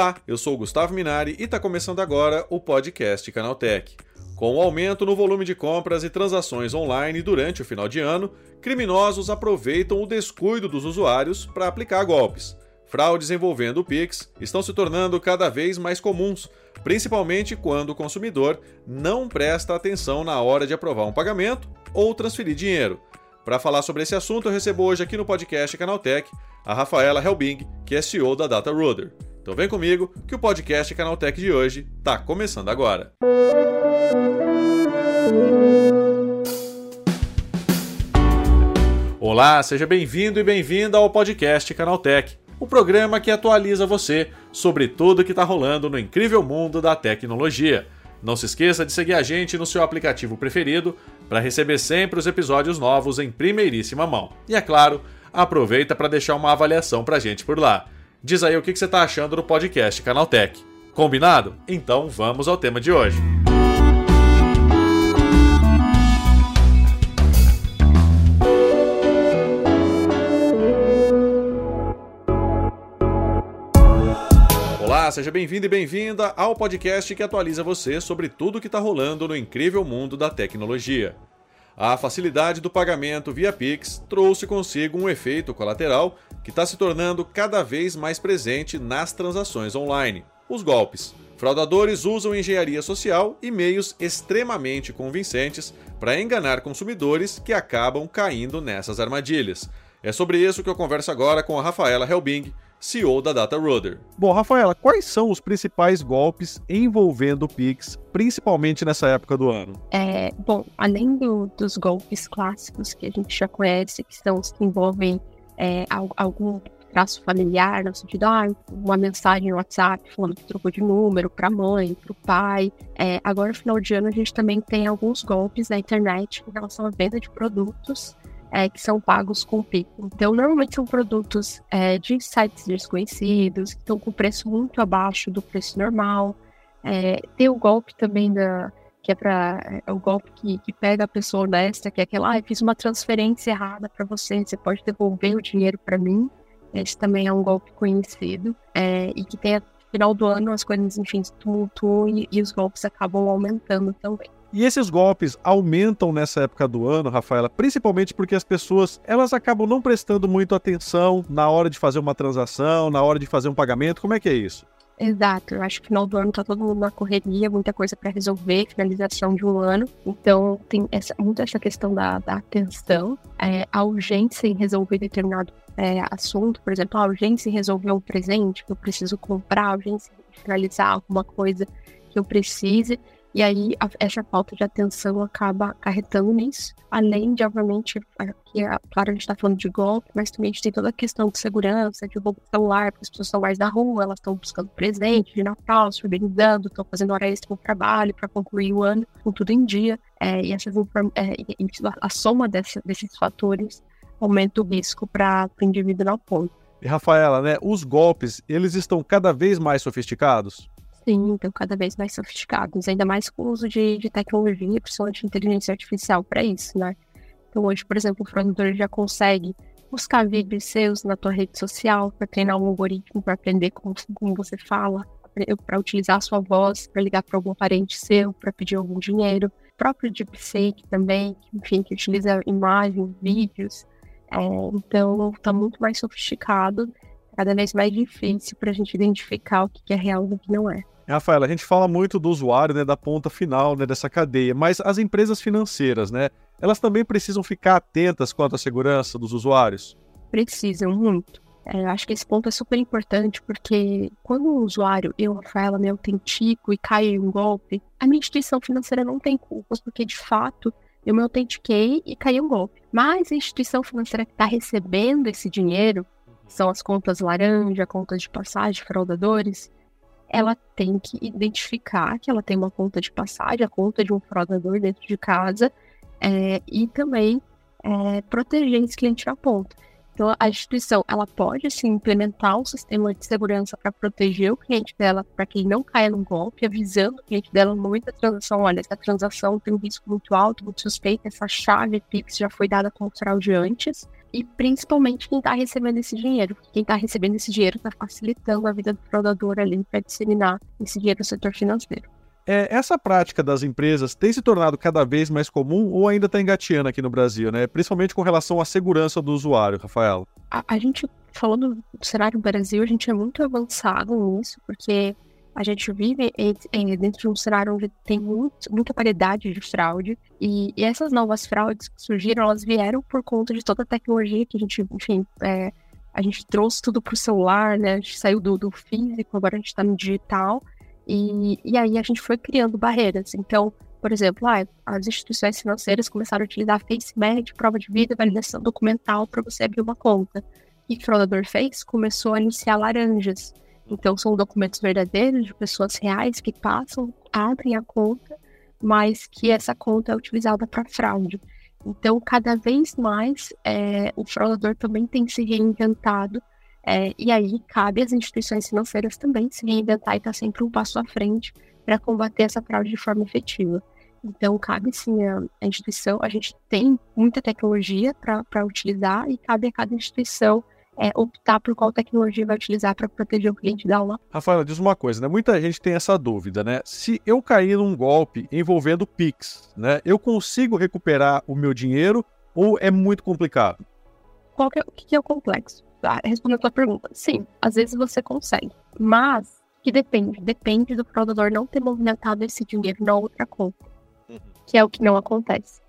Olá, eu sou o Gustavo Minari e está começando agora o podcast Canaltech. Com o aumento no volume de compras e transações online durante o final de ano, criminosos aproveitam o descuido dos usuários para aplicar golpes. Fraudes envolvendo o Pix estão se tornando cada vez mais comuns, principalmente quando o consumidor não presta atenção na hora de aprovar um pagamento ou transferir dinheiro. Para falar sobre esse assunto, eu recebo hoje aqui no podcast Canaltech a Rafaela Helbing, que é CEO da DataRudder. Então vem comigo que o podcast Canaltech de hoje está começando agora. Olá, seja bem-vindo e bem-vinda ao podcast Canaltech, o programa que atualiza você sobre tudo que está rolando no incrível mundo da tecnologia. Não se esqueça de seguir a gente no seu aplicativo preferido para receber sempre os episódios novos em primeiríssima mão. E é claro, aproveita para deixar uma avaliação para a gente por lá. Diz aí o que você está achando do podcast Canaltech. Combinado? Então vamos ao tema de hoje. Olá, seja bem-vindo e bem-vinda ao podcast que atualiza você sobre tudo o que está rolando no incrível mundo da tecnologia. A facilidade do pagamento via Pix trouxe consigo um efeito colateral que está se tornando cada vez mais presente nas transações online: os golpes. Fraudadores usam engenharia social e meios extremamente convincentes para enganar consumidores que acabam caindo nessas armadilhas. É sobre isso que eu converso agora com a Rafaela Helbing, CEO da DataRudder. Bom, Rafaela, quais são os principais golpes envolvendo o Pix, principalmente nessa época do ano? É, bom, além do, dos golpes clássicos que a gente já conhece, que são os que envolvem é, algum traço familiar, no sentido, ah, uma mensagem no WhatsApp falando que trocou de número para a mãe, para o pai. É, agora, no final de ano, a gente também tem alguns golpes na internet em relação à venda de produtos é, que são pagos com Pix. Então, normalmente são produtos é, de sites desconhecidos, que estão com preço muito abaixo do preço normal. É, tem o golpe também da que é para é o golpe que, que pega a pessoa honesta, que é aquela, ah, eu fiz uma transferência errada para você, você pode devolver o dinheiro para mim. Esse também é um golpe conhecido é, e que tem no final do ano as coisas, enfim, tumultuam e, e os golpes acabam aumentando também. E esses golpes aumentam nessa época do ano, Rafaela, principalmente porque as pessoas elas acabam não prestando muito atenção na hora de fazer uma transação, na hora de fazer um pagamento. Como é que é isso? Exato, eu acho que no final do ano tá todo mundo na correria, muita coisa para resolver, finalização de um ano. Então tem essa, muito essa questão da, da atenção, é, a urgência em resolver determinado é, assunto, por exemplo, a urgência em resolver um presente que eu preciso comprar, a urgência em finalizar alguma coisa que eu precise. E aí a, essa falta de atenção acaba acarretando nisso. Além de, obviamente, aqui, claro, a gente está falando de golpe, mas também a gente tem toda a questão de segurança, de roubo celular, porque as pessoas estão mais na rua, elas estão buscando presente de Natal, se organizando, estão fazendo hora extra no trabalho para concluir o ano com tudo em dia. É, e essas é, a soma desses fatores aumenta o risco para o indivíduo na ponta. E Rafaela, né, os golpes, eles estão cada vez mais sofisticados? Sim, estão cada vez mais sofisticados, ainda mais com o uso de, de tecnologia, principalmente de inteligência artificial para isso, né? Então hoje, por exemplo, o fraudador já consegue buscar vídeos seus na tua rede social para treinar um algoritmo para aprender como, como você fala, para utilizar a sua voz, para ligar para algum parente seu, para pedir algum dinheiro. O próprio deepfake também, enfim, que utiliza imagens, vídeos. É, então, está muito mais sofisticado, cada vez mais difícil para a gente identificar o que é real e o que não é. Rafaela, a gente fala muito do usuário, né, da ponta final né, dessa cadeia, mas as empresas financeiras, né, elas também precisam ficar atentas quanto à segurança dos usuários? Precisam muito. É, eu acho que esse ponto é super importante porque quando o usuário, eu, Rafaela, me autentico e caio em um golpe, a minha instituição financeira não tem culpas, porque de fato eu me autentiquei e caí em um golpe. Mas a instituição financeira que está recebendo esse dinheiro, são as contas laranja, contas de passagem, fraudadores, ela tem que identificar que ela tem uma conta de passagem, a conta de um fraudador dentro de casa, é, e também é, proteger esse cliente na ponta. Então, a instituição ela pode assim, implementar um sistema de segurança para proteger o cliente dela, para que ele não caia no golpe, avisando o cliente dela no momento da transação: olha, essa transação tem um risco muito alto, muito suspeito, essa chave Pix já foi dada como fraude antes. E principalmente quem está recebendo esse dinheiro. Quem está recebendo esse dinheiro está facilitando a vida do fraudador ali para disseminar esse dinheiro no setor financeiro. É, essa prática das empresas tem se tornado cada vez mais comum ou ainda está engateando aqui no Brasil, né? Principalmente com relação à segurança do usuário, Rafael. A, a gente, falando do cenário do Brasil, a gente é muito avançado nisso, porque a gente vive dentro de um cenário onde tem muito, muita variedade de fraude e, e, essas novas fraudes que surgiram, elas vieram por conta de toda a tecnologia que a gente, enfim, é, a gente trouxe tudo para o celular, né? A gente saiu do, do físico, agora a gente está no digital e, e aí a gente foi criando barreiras. Então, por exemplo, ah, as instituições financeiras começaram a utilizar FaceMed, prova de vida, validação documental para você abrir uma conta. E o fraudador fez? Começou a iniciar laranjas. Então, são documentos verdadeiros de pessoas reais que passam, abrem a conta, mas que essa conta é utilizada para fraude. Então, cada vez mais, é, o fraudador também tem se reinventado, é, e aí cabe às instituições financeiras também se reinventar e estar tá sempre um passo à frente para combater essa fraude de forma efetiva. Então, cabe sim a, a instituição, a gente tem muita tecnologia para utilizar e cabe a cada instituição é, optar por qual tecnologia vai utilizar para proteger o cliente da aula. Rafaela, diz uma coisa, né? Muita gente tem essa dúvida, né? Se eu cair num golpe envolvendo Pix, né? Eu consigo recuperar o meu dinheiro ou é muito complicado? Qual que é, o que é o complexo? Ah, respondendo a tua pergunta, sim, às vezes você consegue, mas que depende, depende do fraudador não ter movimentado esse dinheiro na outra conta, uhum. que é o que não acontece.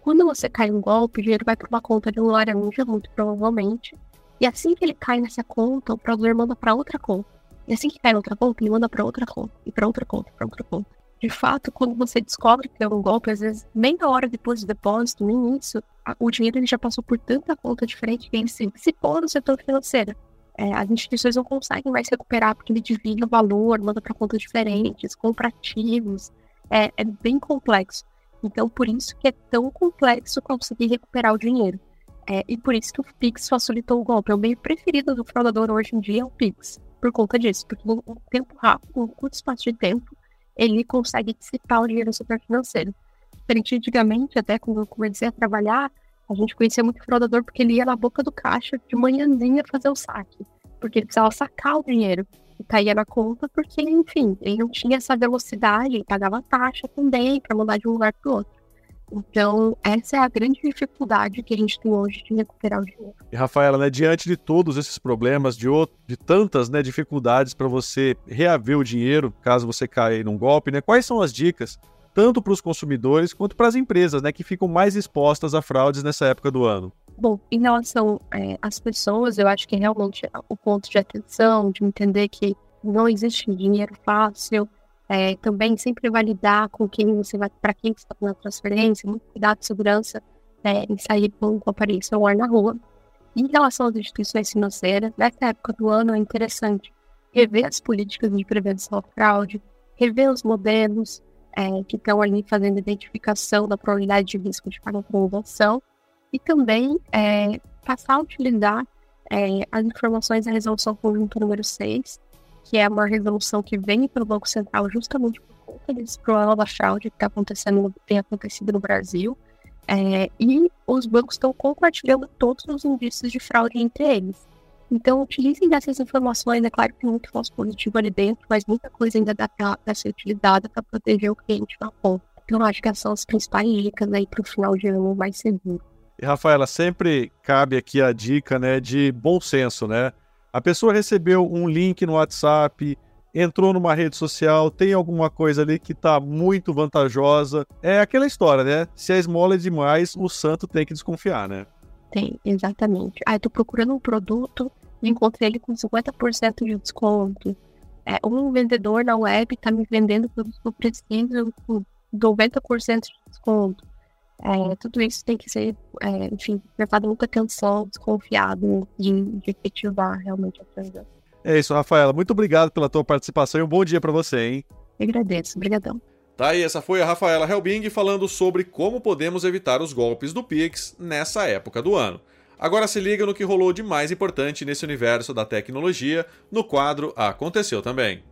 Quando você cai um golpe, o dinheiro vai para uma conta de um laranja, muito provavelmente, e assim que ele cai nessa conta, o fraudador manda para outra conta. E assim que cai na outra conta, ele manda para outra conta, e para outra conta, para outra conta. De fato, quando você descobre que é um golpe, às vezes, meia hora depois do depósito, no início, o dinheiro ele já passou por tanta conta diferente que ele se dissipou no setor financeiro. É, as instituições não conseguem mais recuperar porque ele divide o valor, manda para contas diferentes, compra ativos. É, é bem complexo. Então, por isso que é tão complexo conseguir recuperar o dinheiro. É, e por isso que o Pix facilitou o golpe. É o meio preferido do fraudador hoje em dia é o Pix. Por conta disso. Porque um tempo rápido, um curto espaço de tempo, ele consegue dissipar o dinheiro setor financeiro. Diferente antigamente, até quando eu comecei a trabalhar, a gente conhecia muito fraudador porque ele ia na boca do caixa de manhãzinha fazer o saque. Porque ele precisava sacar o dinheiro. E caía na conta porque, enfim, ele não tinha essa velocidade, ele pagava taxa também para mandar de um lugar para o outro. Então, essa é a grande dificuldade que a gente tem hoje de recuperar o dinheiro. E, Rafaela, né, diante de todos esses problemas, de, de tantas né, dificuldades para você reaver o dinheiro, caso você caia num golpe, né, quais são as dicas, tanto para os consumidores quanto para as empresas, né, que ficam mais expostas a fraudes nessa época do ano? Bom, em relação é, às pessoas, eu acho que realmente o ponto de atenção, de entender que não existe dinheiro fácil, é, também sempre validar com quem você vai, para quem você está fazendo a transferência, muito cuidado de segurança é, em sair com, com aparelho celular na rua. Em relação às instituições financeiras, nessa época do ano é interessante rever as políticas de prevenção à fraude, rever os modelos é, que estão ali fazendo identificação da probabilidade de risco de transação e também é, passar a utilizar é, as informações da resolução conjunta número 6, que é uma resolução que vem pelo Banco Central justamente por conta desse problema da fraude que está acontecendo, tem acontecido no Brasil. É, e os bancos estão compartilhando todos os indícios de fraude entre eles. Então, utilizem dessas informações. É claro que tem muito falso positivo ali dentro, mas muita coisa ainda dá para ser utilizada para proteger o cliente na ponta. Então, acho que essas são as principais dicas aí para o final de ano mais seguro. E, Rafaela, sempre cabe aqui a dica né, de bom senso, né? A pessoa recebeu um link no WhatsApp, entrou numa rede social, tem alguma coisa ali que está muito vantajosa. É aquela história, né? Se a esmola é demais, o santo tem que desconfiar, né? Tem, exatamente. Ah, eu tô procurando um produto, encontrei ele com 50% de desconto. É, um vendedor na web está me vendendo com 90% de desconto. É, tudo isso tem que ser, é, enfim, prestado muita atenção, desconfiado de, de efetivar realmente a transação. É isso, Rafaela. Muito obrigado pela tua participação e um bom dia para você, hein? Eu agradeço. Obrigadão. Tá aí, essa foi a Rafaela Helbing falando sobre como podemos evitar os golpes do Pix nessa época do ano. Agora se liga no que rolou de mais importante nesse universo da tecnologia no quadro Aconteceu Também.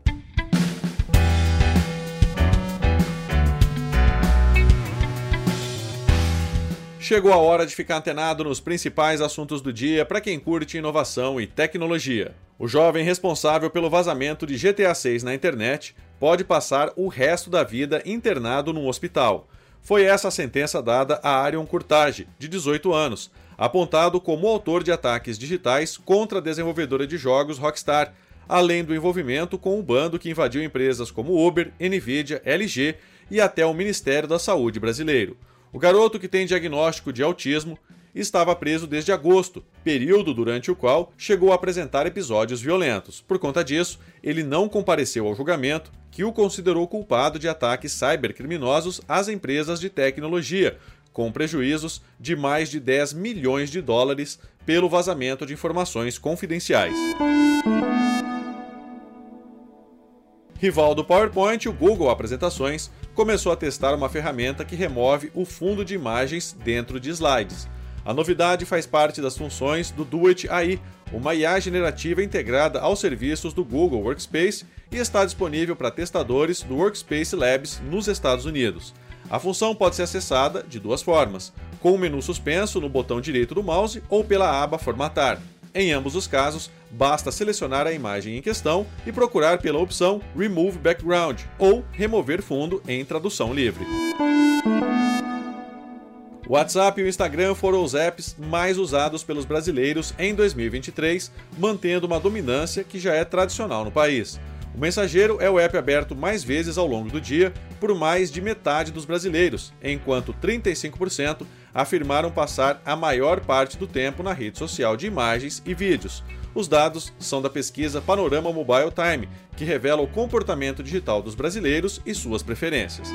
Chegou a hora de ficar antenado nos principais assuntos do dia para quem curte inovação e tecnologia. O jovem responsável pelo vazamento de GTA 6 na internet pode passar o resto da vida internado num hospital. Foi essa a sentença dada a Arion Curtage, de 18 anos, apontado como autor de ataques digitais contra a desenvolvedora de jogos Rockstar, além do envolvimento com o bando que invadiu empresas como Uber, Nvidia, LG e até o Ministério da Saúde brasileiro. O garoto, que tem diagnóstico de autismo, estava preso desde agosto, período durante o qual chegou a apresentar episódios violentos. Por conta disso, ele não compareceu ao julgamento, que o considerou culpado de ataques cybercriminosos às empresas de tecnologia, com prejuízos de mais de 10 milhões de dólares pelo vazamento de informações confidenciais. Rival do PowerPoint, o Google Apresentações começou a testar uma ferramenta que remove o fundo de imagens dentro de slides. A novidade faz parte das funções do Duet AI, uma IA generativa integrada aos serviços do Google Workspace e está disponível para testadores do Workspace Labs nos Estados Unidos. A função pode ser acessada de duas formas: com o menu suspenso no botão direito do mouse ou pela aba Formatar. Em ambos os casos, basta selecionar a imagem em questão e procurar pela opção Remove Background ou Remover Fundo em tradução livre. O WhatsApp e o Instagram foram os apps mais usados pelos brasileiros em 2023, mantendo uma dominância que já é tradicional no país. O mensageiro é o app aberto mais vezes ao longo do dia por mais de metade dos brasileiros, enquanto 35% afirmaram passar a maior parte do tempo na rede social de imagens e vídeos. Os dados são da pesquisa Panorama Mobile Time, que revela o comportamento digital dos brasileiros e suas preferências.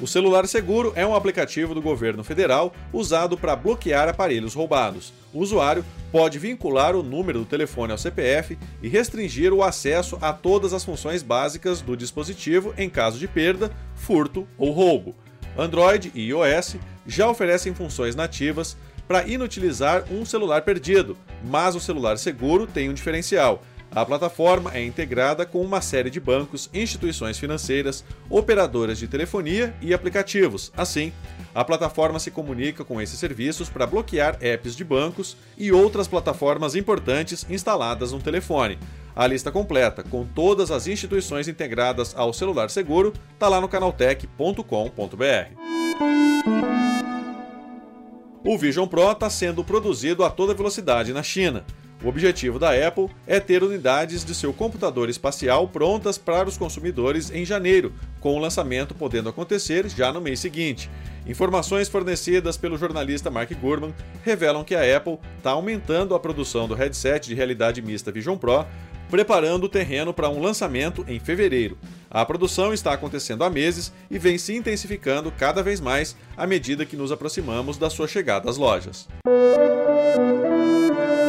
O celular seguro é um aplicativo do governo federal usado para bloquear aparelhos roubados. O usuário pode vincular o número do telefone ao CPF e restringir o acesso a todas as funções básicas do dispositivo em caso de perda, furto ou roubo. Android e iOS já oferecem funções nativas para inutilizar um celular perdido, mas o celular seguro tem um diferencial a plataforma é integrada com uma série de bancos, instituições financeiras, operadoras de telefonia e aplicativos. Assim, a plataforma se comunica com esses serviços para bloquear apps de bancos e outras plataformas importantes instaladas no telefone. A lista completa, com todas as instituições integradas ao celular seguro, está lá no canaltech.com.br. O Vision Pro está sendo produzido a toda velocidade na China. O objetivo da Apple é ter unidades de seu computador espacial prontas para os consumidores em janeiro, com o lançamento podendo acontecer já no mês seguinte. Informações fornecidas pelo jornalista Mark Gurman revelam que a Apple está aumentando a produção do headset de realidade mista Vision Pro, preparando o terreno para um lançamento em fevereiro. A produção está acontecendo há meses e vem se intensificando cada vez mais à medida que nos aproximamos da sua chegada às lojas.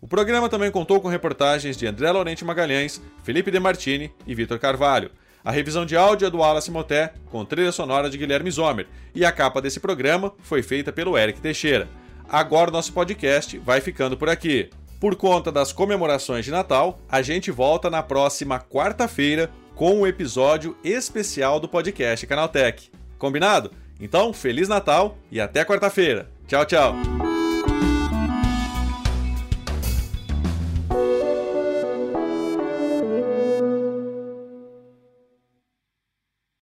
O programa também contou com reportagens de André Laurente Magalhães, Felipe De Martini e Vitor Carvalho. A revisão de áudio é do Wallace Moté, com trilha sonora de Guilherme Zomer, e a capa desse programa foi feita pelo Eric Teixeira. Agora o nosso podcast vai ficando por aqui. Por conta das comemorações de Natal, a gente volta na próxima quarta-feira com um episódio especial do podcast Canaltech. Combinado? Então, Feliz Natal e até quarta-feira. Tchau, tchau!